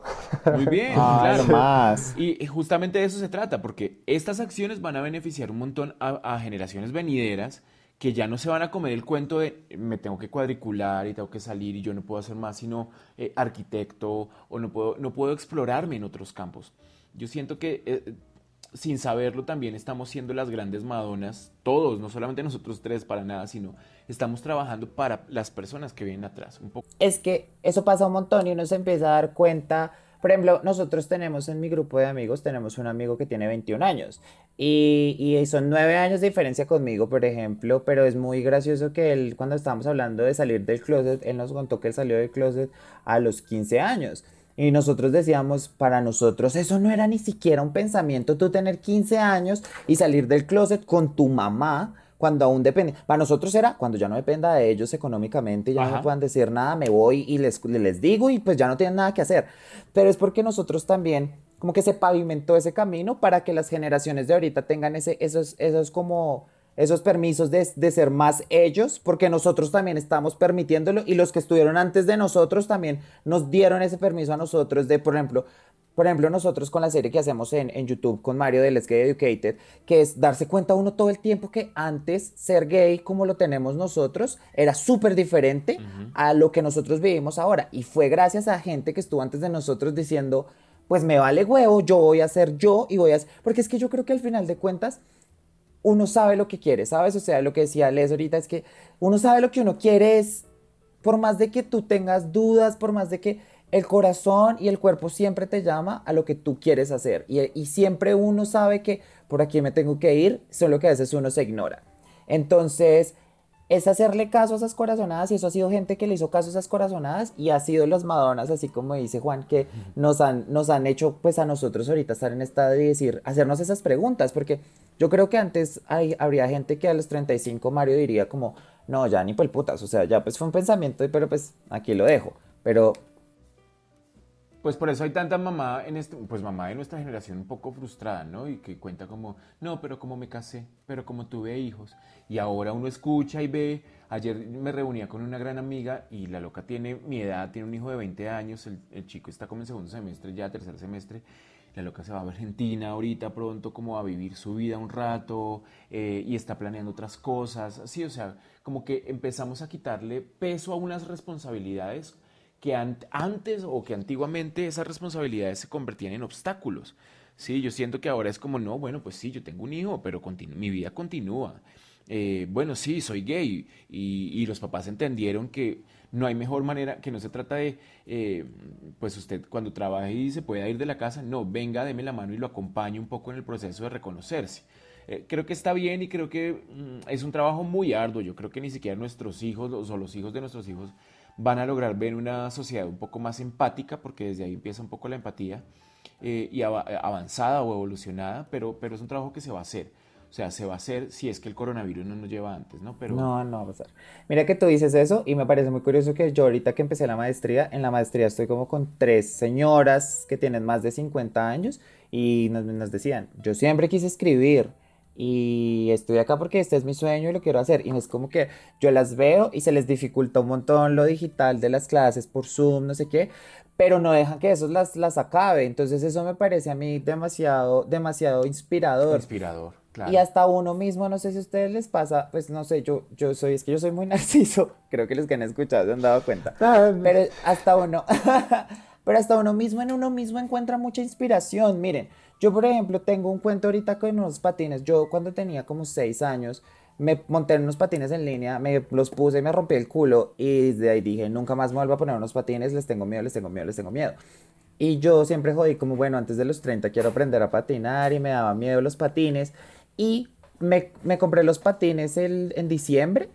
Muy bien, claro. Más. Y justamente de eso se trata, porque estas acciones van a beneficiar un montón a, generaciones venideras que ya no se van a comer el cuento de me tengo que cuadricular y tengo que salir y yo no puedo hacer más sino eh, arquitecto o no puedo, no puedo explorarme en otros campos. Yo siento que eh, sin saberlo también estamos siendo las grandes madonas, todos, no solamente nosotros tres para nada, sino estamos trabajando para las personas que vienen atrás. Un poco. Es que eso pasa un montón y uno se empieza a dar cuenta. Por ejemplo, nosotros tenemos en mi grupo de amigos, tenemos un amigo que tiene 21 años y, y, son 9 años de diferencia conmigo, por ejemplo, pero es muy gracioso que él, cuando estábamos hablando de salir del closet, él nos contó que él salió del closet a los 15 años. Y nosotros decíamos, para nosotros eso no era ni siquiera un pensamiento, tú tener 15 años y salir del closet con tu mamá cuando aún depende. Para nosotros era cuando ya no dependa de ellos económicamente, ya no puedan decir nada, me voy y les, les digo y pues ya no tienen nada que hacer. Pero es porque nosotros también como que se pavimentó ese camino para que las generaciones de ahorita tengan ese, esos, esos como esos permisos de, de, ser más ellos, porque nosotros también estamos permitiéndolo y los que estuvieron antes de nosotros también nos dieron ese permiso a nosotros de, por ejemplo, por ejemplo, nosotros con la serie que hacemos en, en YouTube con Mario de Let's Get Educated, que es darse cuenta uno todo el tiempo que antes ser gay como lo tenemos nosotros era súper diferente a lo que nosotros vivimos ahora. Y fue gracias a gente que estuvo antes de nosotros diciendo, pues me vale huevo, yo voy a ser yo y voy a... Porque es que yo creo que al final de cuentas uno sabe lo que quiere, ¿sabes? O sea, lo que decía Les ahorita es que uno sabe lo que uno quiere es, por más de que tú tengas dudas, por más de que el corazón y el cuerpo siempre te llama a lo que tú quieres hacer. Y, siempre uno sabe que por aquí me tengo que ir, solo que a veces uno se ignora. Entonces, es hacerle caso a esas corazonadas y eso ha sido gente que le hizo caso a esas corazonadas y ha sido los madonas, así como dice Juan, que nos han, nos han hecho pues a nosotros ahorita estar en esta de decir, hacernos esas preguntas, porque yo creo que antes hay, habría gente que a los 35 Mario diría como, no, ya ni putas, o sea, ya pues fue un pensamiento, pero pues aquí lo dejo, pero Pues por eso hay tanta mamá en este, pues mamá de nuestra generación un poco frustrada, ¿no? Y que cuenta como, no, pero como me casé, pero como tuve hijos. Y ahora uno escucha y ve, ayer me reunía con una gran amiga y la loca tiene mi edad, tiene un hijo de 20 años, el, chico está como en segundo semestre, ya tercer semestre, la loca se va a Argentina ahorita pronto como a vivir su vida un rato eh, y está planeando otras cosas, sí, o sea, como que empezamos a quitarle peso a unas responsabilidades que antes o que antiguamente esas responsabilidades se convertían en obstáculos. Sí, yo siento que ahora es como, no, bueno, pues sí, yo tengo un hijo, pero mi vida continúa. Eh, bueno, sí, soy gay y, los papás entendieron que no hay mejor manera, que no se trata de, eh, pues usted cuando trabaje y se pueda ir de la casa, no, venga, deme la mano y lo acompañe un poco en el proceso de reconocerse. Eh, creo que está bien y creo que mm, es un trabajo muy arduo. Yo creo que ni siquiera nuestros hijos o los hijos de nuestros hijos van a lograr ver una sociedad un poco más empática, porque desde ahí empieza un poco la empatía, eh, y avanzada o evolucionada, pero, pero es un trabajo que se va a hacer. O sea, se va a hacer si es que el coronavirus no nos lleva antes, ¿no? Pero... No, no va a pasar. Mira que tú dices eso y me parece muy curioso que yo ahorita que empecé la maestría, en la maestría estoy como con tres señoras que tienen más de 50 años y nos, nos decían, yo siempre quise escribir, y estoy acá porque este es mi sueño y lo quiero hacer. Y es como que yo las veo y se les dificulta un montón lo digital de las clases por Zoom, no sé qué, pero no dejan que eso las, las acabe. Entonces eso me parece a mí demasiado, demasiado inspirador. Inspirador. Claro. Y hasta uno mismo, no sé si a ustedes les pasa, pues no sé, yo, yo soy, es que yo soy muy narciso, creo que los que han escuchado se han dado cuenta, pero hasta uno, pero hasta uno mismo en uno mismo encuentra mucha inspiración, miren, yo, por ejemplo, tengo un cuento ahorita con unos patines. Yo cuando tenía como seis años, me monté en unos patines en línea, me los puse me rompí el culo. Y desde ahí dije, nunca más me vuelvo a poner unos patines, les tengo miedo, les tengo miedo, les tengo miedo. Y yo siempre jodí como, bueno, antes de los 30 quiero aprender a patinar y me daba miedo los patines. Y me, me compré los patines el, en diciembre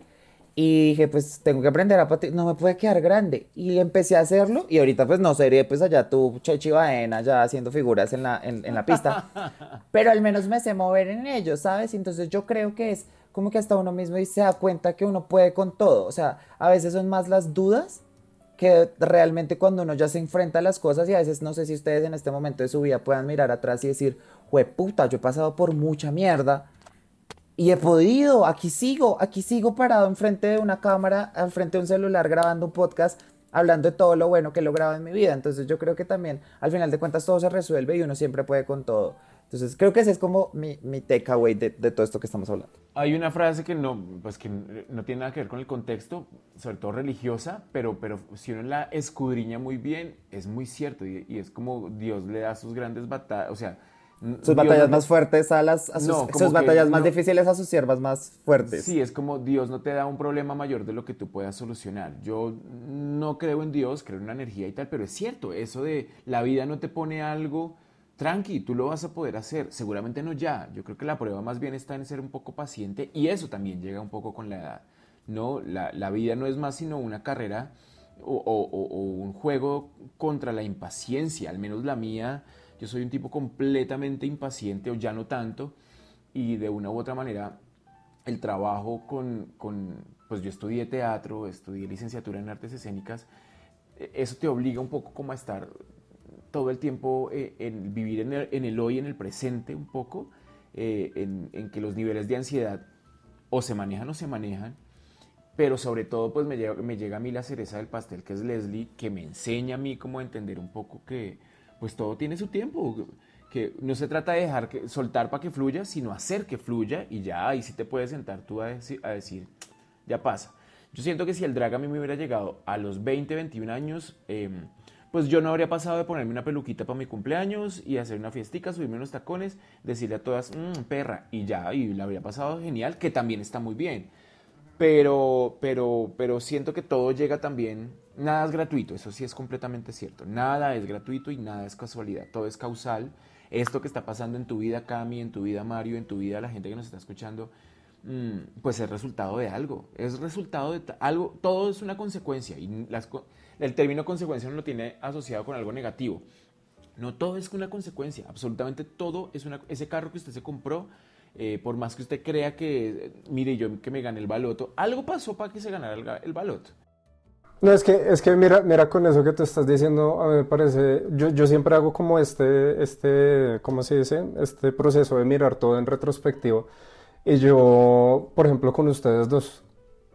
y dije, pues tengo que aprender a patinar, no me puede quedar grande. Y empecé a hacerlo y ahorita pues no sería pues allá tú, Chechi Baena, ya haciendo figuras en la, en, en la pista. Pero al menos me sé mover en ellos, ¿sabes? Entonces yo creo que es como que hasta uno mismo y se da cuenta que uno puede con todo. O sea, a veces son más las dudas que realmente cuando uno ya se enfrenta a las cosas y a veces no sé si ustedes en este momento de su vida puedan mirar atrás y decir, puta, yo he pasado por mucha mierda y he podido, aquí sigo, aquí sigo parado enfrente de una cámara, enfrente de un celular grabando un podcast, hablando de todo lo bueno que he logrado en mi vida. Entonces yo creo que también al final de cuentas todo se resuelve y uno siempre puede con todo. Entonces creo que ese es como mi, mi takeaway de, de, todo esto que estamos hablando. Hay una frase que no, pues que no tiene nada que ver con el contexto, sobre todo religiosa, pero, pero si uno la escudriña muy bien, es muy cierto y, y es como Dios le da sus grandes batallas, o sea, sus batallas más fuertes a las sus, batallas más difíciles a sus siervas más fuertes. Sí, es como Dios no te da un problema mayor de lo que tú puedas solucionar. Yo no creo en Dios, creo en una energía y tal, pero es cierto, eso de la vida no te pone algo tranqui, tú lo vas a poder hacer. Seguramente no ya. Yo creo que la prueba más bien está en ser un poco paciente y eso también llega un poco con la edad. No, la, la vida no es más sino una carrera o, o un juego contra la impaciencia, al menos la mía yo soy un tipo completamente impaciente o ya no tanto y de una u otra manera el trabajo con, con, pues yo estudié teatro, estudié licenciatura en artes escénicas, e, eso te obliga un poco como a estar todo el tiempo eh, en vivir en el, hoy, en el presente un poco, eh, en, que los niveles de ansiedad o se manejan o se manejan, pero sobre todo pues me llega, me llega a mí la cereza del pastel que es Leslie, que me enseña a mí cómo entender un poco que pues todo tiene su tiempo. Que no se trata de dejar que, soltar para que fluya, sino hacer que fluya y ya ahí sí te puedes sentar tú a decir, a decir ya pasa. Yo siento que si el drag a mí me hubiera llegado a los 20, 21 años, em, pues yo no habría pasado de ponerme una peluquita para mi cumpleaños y hacer una fiestica, subirme unos tacones, decirle a todas, mmm, perra, y ya, y la habría pasado genial, que también está muy bien. Pero, pero, pero siento que todo llega también Nada es gratuito, eso sí es completamente cierto. Nada es gratuito y nada es casualidad, todo es causal. Esto que está pasando en tu vida, Cami, en tu vida, Mario, en tu vida, la gente que nos está escuchando, mm, pues es resultado de algo. Es resultado de algo, todo es una consecuencia y el término consecuencia no lo tiene asociado con algo negativo. No todo es una consecuencia, absolutamente todo es una... Ese carro que usted se compró, eh, por más que usted crea que, mire, yo que me gané el baloto, algo pasó para que se ganara el, el baloto. No, es que, es que mira, mira con eso que tú estás diciendo, a mí me parece, yo, yo siempre hago como este, este, ¿cómo se dice? Este proceso de mirar todo en retrospectivo. Y yo, por ejemplo, con ustedes dos,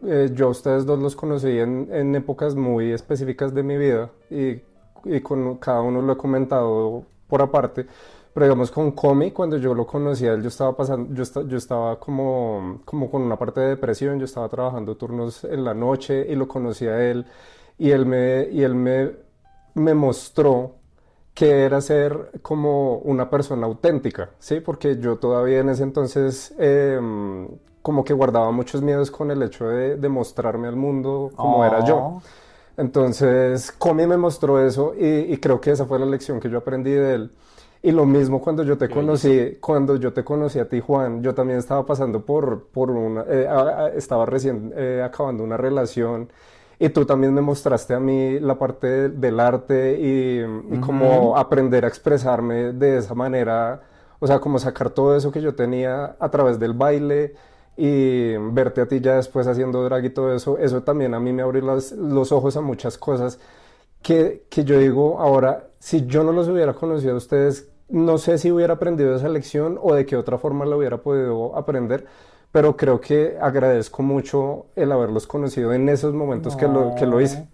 eh, yo a ustedes dos los conocí en, en épocas muy específicas de mi vida y, y con cada uno lo he comentado por aparte. Pero digamos con Comi, cuando yo lo conocí a él, yo estaba pasando, yo, esta- yo estaba como, como con una parte de depresión, yo estaba trabajando turnos en la noche y lo conocí a él y él me, y él me, me mostró que era ser como una persona auténtica, ¿sí? Porque yo todavía en ese entonces em, como que guardaba muchos miedos con el hecho de, de mostrarme al mundo como era yo. Entonces, Comi me mostró eso y, y creo que esa fue la lección que yo aprendí de él. Y lo mismo cuando yo te conocí, cuando yo te conocí a ti, Juan, yo también estaba pasando por, por una, eh, estaba recién eh, acabando una relación y tú también me mostraste a mí la parte de- del arte y, y cómo aprender a expresarme de esa manera, o sea, como sacar todo eso que yo tenía a través del baile y verte a ti ya después haciendo drag y todo eso, eso también a mí me abrió las- los ojos a muchas cosas que, que yo digo ahora, si yo no los hubiera conocido a ustedes, no sé si hubiera aprendido esa lección o de qué otra forma la hubiera podido aprender, pero creo que agradezco mucho el haberlos conocido en esos momentos que lo, que lo hice.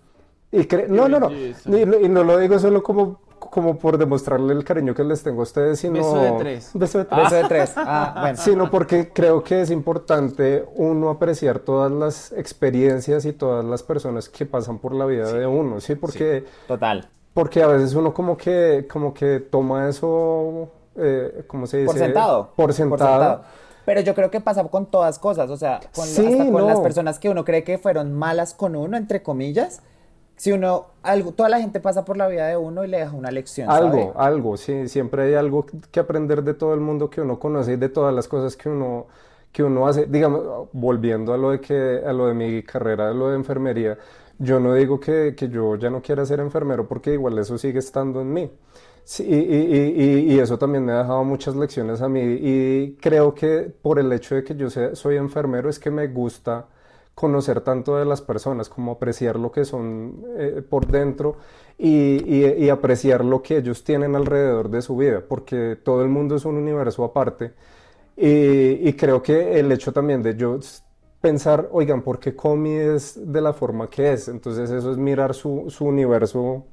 Y no, no, no, belleza. y, no- y no lo digo solo como, como por demostrarle el cariño que les tengo a ustedes, sino... Beso de tres. Beso de tres Beso de tres. Ah, bueno. sino porque creo que es importante uno apreciar todas las experiencias y todas las personas que pasan por la vida de uno, ¿sí? Porque, Total. porque a veces uno como que, como que toma eso, eh, ¿cómo se dice? Por sentado. Por sentado. Pero yo creo que pasa con todas cosas, o sea, con, Sí, hasta con las personas que uno cree que fueron malas con uno, entre comillas. Si uno, algo, toda la gente pasa por la vida de uno y le deja una lección. Algo, algo, sí, siempre hay algo que aprender de todo el mundo que uno conoce y de todas las cosas que uno, que uno hace. Digamos, volviendo a lo de que, a lo de mi carrera, a lo de enfermería, yo no digo que, que yo ya no quiera ser enfermero porque igual eso sigue estando en mí. Sí, y, y- y- y eso también me ha dejado muchas lecciones a mí y creo que por el hecho de que yo sea- soy enfermero es que me gusta conocer tanto de las personas, como apreciar lo que son eh, por dentro y, y- apreciar lo que ellos tienen alrededor de su vida, porque todo el mundo es un universo aparte. Y, creo que el hecho también de yo pensar, oigan, ¿por qué Comi es de la forma que es? Entonces eso es mirar su, su universo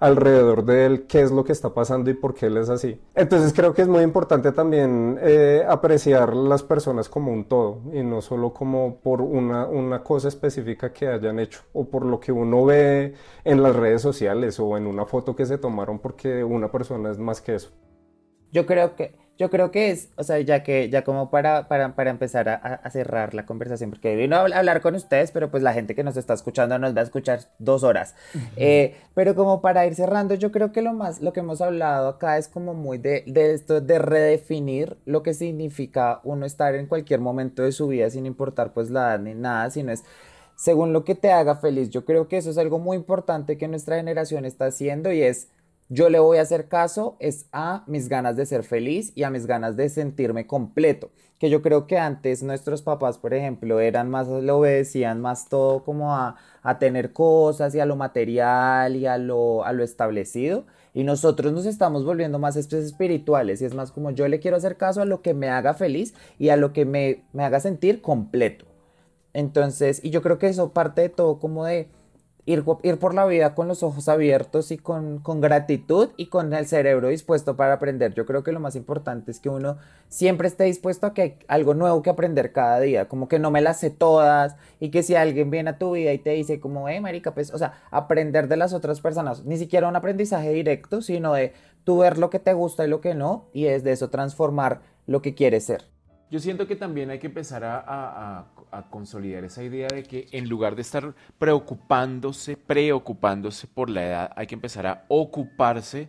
alrededor de él, qué es lo que está pasando y por qué él es así. Entonces creo que es muy importante también eh, apreciar las personas como un todo y no solo como por una, una cosa específica que hayan hecho o por lo que uno ve en las redes sociales o en una foto que se tomaron porque una persona es más que eso. Yo creo que, yo creo que es, o sea, ya que, ya como para, para, para empezar a, a cerrar la conversación, porque vino a habl- hablar con ustedes, pero pues la gente que nos está escuchando nos va a escuchar dos horas. Eh, pero como para ir cerrando, yo creo que lo más, lo que hemos hablado acá es como muy de, de esto, de redefinir lo que significa uno estar en cualquier momento de su vida, sin importar pues la edad ni nada, sino es según lo que te haga feliz. Yo creo que eso es algo muy importante que nuestra generación está haciendo y es yo le voy a hacer caso es a mis ganas de ser feliz y a mis ganas de sentirme completo. Que yo creo que antes nuestros papás, por ejemplo, eran más, le obedecían más todo como a, a tener cosas y a lo material y a lo, a lo establecido. Y nosotros nos estamos volviendo más espirituales y es más como yo le quiero hacer caso a lo que me haga feliz y a lo que me, me haga sentir completo. Entonces, y yo creo que eso parte de todo como de ir, por la vida con los ojos abiertos y con, con gratitud y con el cerebro dispuesto para aprender. Yo creo que lo más importante es que uno siempre esté dispuesto a que hay algo nuevo que aprender cada día, como que no me las sé todas y que si alguien viene a tu vida y te dice como, hey, marica, pues, o sea, aprender de las otras personas, ni siquiera un aprendizaje directo, sino de tú ver lo que te gusta y lo que no y desde eso transformar lo que quieres ser. Yo siento que también hay que empezar a, consolidar esa idea de que en lugar de estar preocupándose, preocupándose por la edad, hay que empezar a ocuparse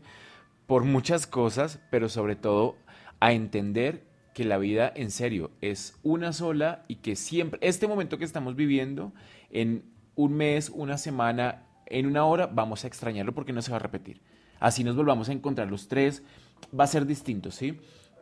por muchas cosas, pero sobre todo a entender que la vida en serio es una sola y que siempre, este momento que estamos viviendo, en un mes, una semana, en una hora, vamos a extrañarlo porque no se va a repetir. Así nos volvamos a encontrar los tres, va a ser distinto, ¿sí?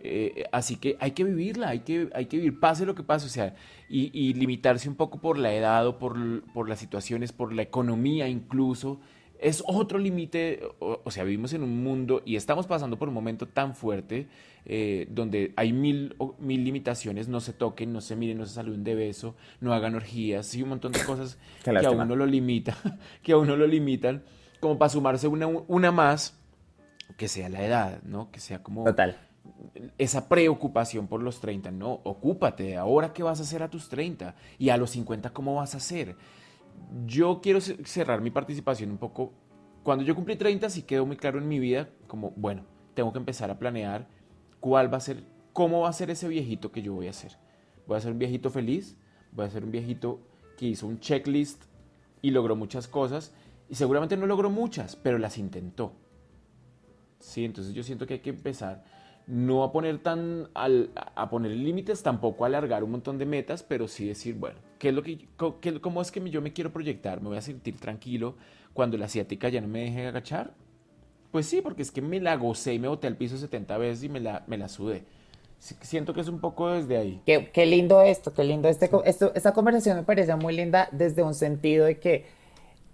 Eh, así que hay que vivirla, hay que, hay que vivir, pase lo que pase, o sea, y, y limitarse un poco por la edad o por, por las situaciones, por la economía incluso es otro límite, o, sea, vivimos en un mundo y estamos pasando por un momento tan fuerte eh, donde hay mil, mil limitaciones, no se toquen, no se miren, no se saluden de beso, no hagan orgías y un montón de cosas que a uno lo limita, que a uno lo limitan, como para sumarse una, una más, que sea la edad, ¿no? Que sea como... Total. Esa preocupación por los 30, no, ocúpate, ahora qué vas a hacer a tus 30 y a los 50 cómo vas a hacer yo quiero cerrar mi participación un poco. Cuando yo cumplí 30 sí quedó muy claro en mi vida como, bueno, tengo que empezar a planear cuál va a ser, cómo va a ser ese viejito que yo voy a ser. Voy a ser un viejito feliz, voy a ser un viejito que hizo un checklist y logró muchas cosas y seguramente no logró muchas, pero las intentó. Sí, entonces yo siento que hay que empezar no a poner tan a poner límites, tampoco a alargar un montón de metas, pero sí decir, bueno, ¿qué es lo que, ¿cómo es que yo me quiero proyectar? ¿Me voy a sentir tranquilo cuando la asiática ya no me deje agachar? Pues sí, porque es que me la gocé y me boté al piso 70 veces y me la, me la sudé. Siento que es un poco desde ahí. Qué, qué lindo esto, qué lindo este, esto, esta conversación me parece muy linda desde un sentido de que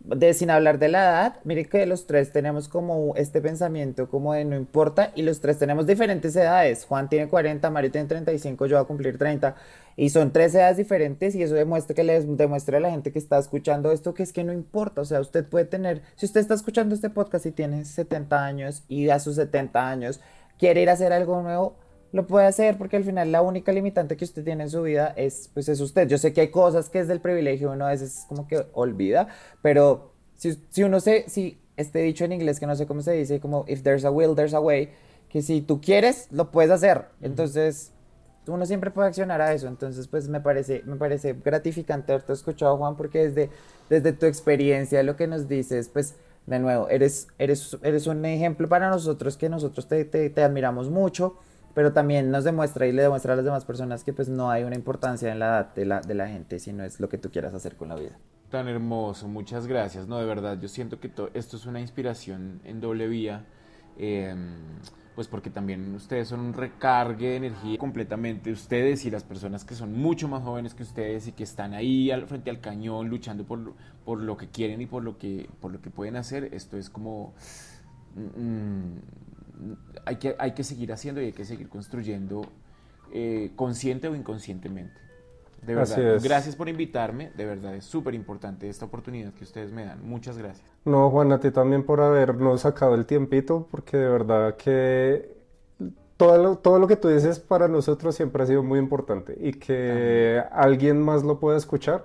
de sin hablar de la edad, mire que los tres tenemos como este pensamiento como de no importa y los tres tenemos diferentes edades. Juan tiene 40, Mario tiene 35, yo voy a cumplir 30 y son tres edades diferentes y eso demuestra que les demuestra a la gente que está escuchando esto que es que no importa, o sea, usted puede tener, si usted está escuchando este podcast y tiene 70 años y a sus 70 años quiere ir a hacer algo nuevo, lo puede hacer porque al final la única limitante que usted tiene en su vida es, pues es usted. Yo sé que hay cosas que es del privilegio uno a veces como que olvida, pero si, si uno se, si este dicho en inglés que no sé cómo se dice, como if there's a will, there's a way, que si tú quieres, lo puedes hacer. Entonces, uno siempre puede accionar a eso. Entonces, pues me parece, me parece gratificante haberte escuchado, Juan, porque desde, desde tu experiencia, lo que nos dices, pues de nuevo, eres, eres, eres un ejemplo para nosotros que nosotros te, te, te admiramos mucho pero también nos demuestra y le demuestra a las demás personas que pues no hay una importancia en la edad de la, de la gente, sino es lo que tú quieras hacer con la vida. Tan hermoso, muchas gracias. No, de verdad, yo siento que esto es una inspiración en doble vía, em, pues porque también ustedes son un recargue de energía completamente, ustedes y las personas que son mucho más jóvenes que ustedes y que están ahí al, frente al cañón luchando por, por lo que quieren y por lo que, por lo que pueden hacer. Esto es como... Mm, hay que, hay que seguir haciendo y hay que seguir construyendo eh, consciente o inconscientemente. De verdad, gracias por invitarme, de verdad es súper importante esta oportunidad que ustedes me dan. Muchas gracias. No, Juan, a ti también por habernos sacado el tiempito, porque de verdad que todo lo, todo lo que tú dices para nosotros siempre ha sido muy importante y que alguien más lo pueda escuchar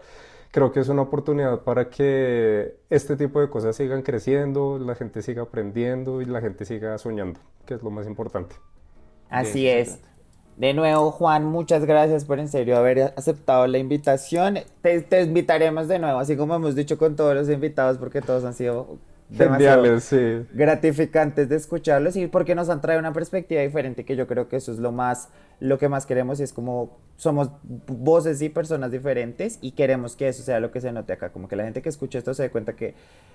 creo que es una oportunidad para que este tipo de cosas sigan creciendo, la gente siga aprendiendo y la gente siga soñando, que es lo más importante. Así es. De nuevo, Juan, muchas gracias por en serio haber aceptado la invitación. Te, te invitaremos de nuevo, así como hemos dicho con todos los invitados, porque todos han sido Geniales, sí. gratificantes de escucharlos y porque nos han traído una perspectiva diferente que yo creo que eso es lo más lo que más queremos y es como somos voces y personas diferentes y queremos que eso sea lo que se note acá como que la gente que escucha esto se dé cuenta que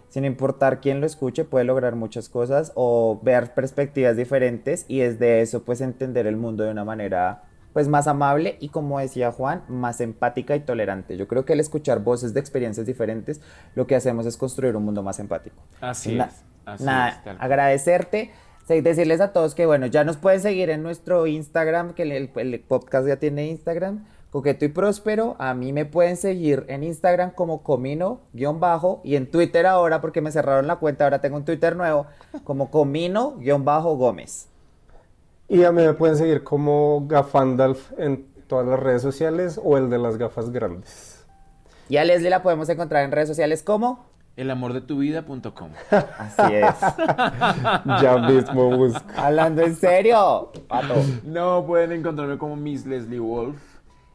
sin importar quién lo escuche puede lograr muchas cosas o ver perspectivas diferentes y desde eso pues entender el mundo de una manera pues más amable y como decía Juan, más empática y tolerante. Yo creo que al escuchar voces de experiencias diferentes, lo que hacemos es construir un mundo más empático. Así es. nada, agradecerte. Decirles a todos que, bueno, ya nos pueden seguir en nuestro Instagram, que el, podcast ya tiene Instagram, Coqueto y Próspero. A mí me pueden seguir en Instagram como Comino-bajo y en Twitter ahora, porque me cerraron la cuenta, ahora tengo un Twitter nuevo, como Comino-Gómez. Y a mí me pueden seguir como Gafandalf en todas las redes sociales o el de las gafas grandes. Y a Leslie la podemos encontrar en redes sociales como elamordetuvida.com. Así es. ya mismo busco. Hablando en serio, pato. No, pueden encontrarme como Miss Leslie Wolf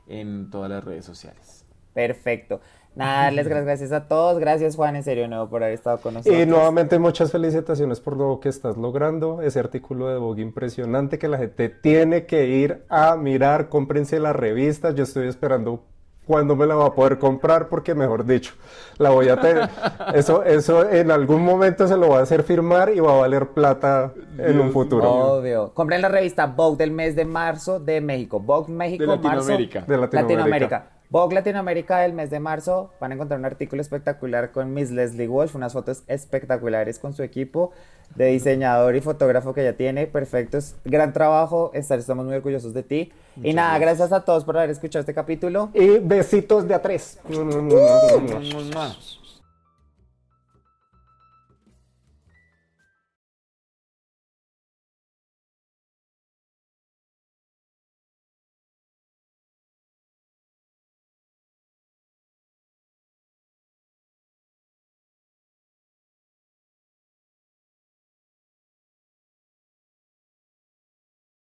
en todas las redes sociales. Perfecto. Nada, darles gracias a todos. Gracias, Juan, en serio, nuevo por haber estado con nosotros. Y nuevamente muchas felicitaciones por lo que estás logrando. Ese artículo de Vogue impresionante que la gente tiene que ir a mirar. Cómprense la revista. Yo estoy esperando cuándo me la va a poder comprar, porque mejor dicho, la voy a tener. Eso, eso en algún momento se lo va a hacer firmar y va a valer plata en un futuro. Obvio. Compren la revista Vogue del mes de marzo de México. Vogue México, De marzo. Latinoamérica. De Latinoamérica. Latinoamérica. Vogue Latinoamérica del mes de marzo. Van a encontrar un artículo espectacular con Miss Leslie Wolf, unas fotos espectaculares con su equipo de diseñador y fotógrafo que ya tiene. Perfectos. Gran trabajo. Estamos muy orgullosos de ti. y nada, gracias a todos por haber escuchado este capítulo. Y besitos de a tres. Mua.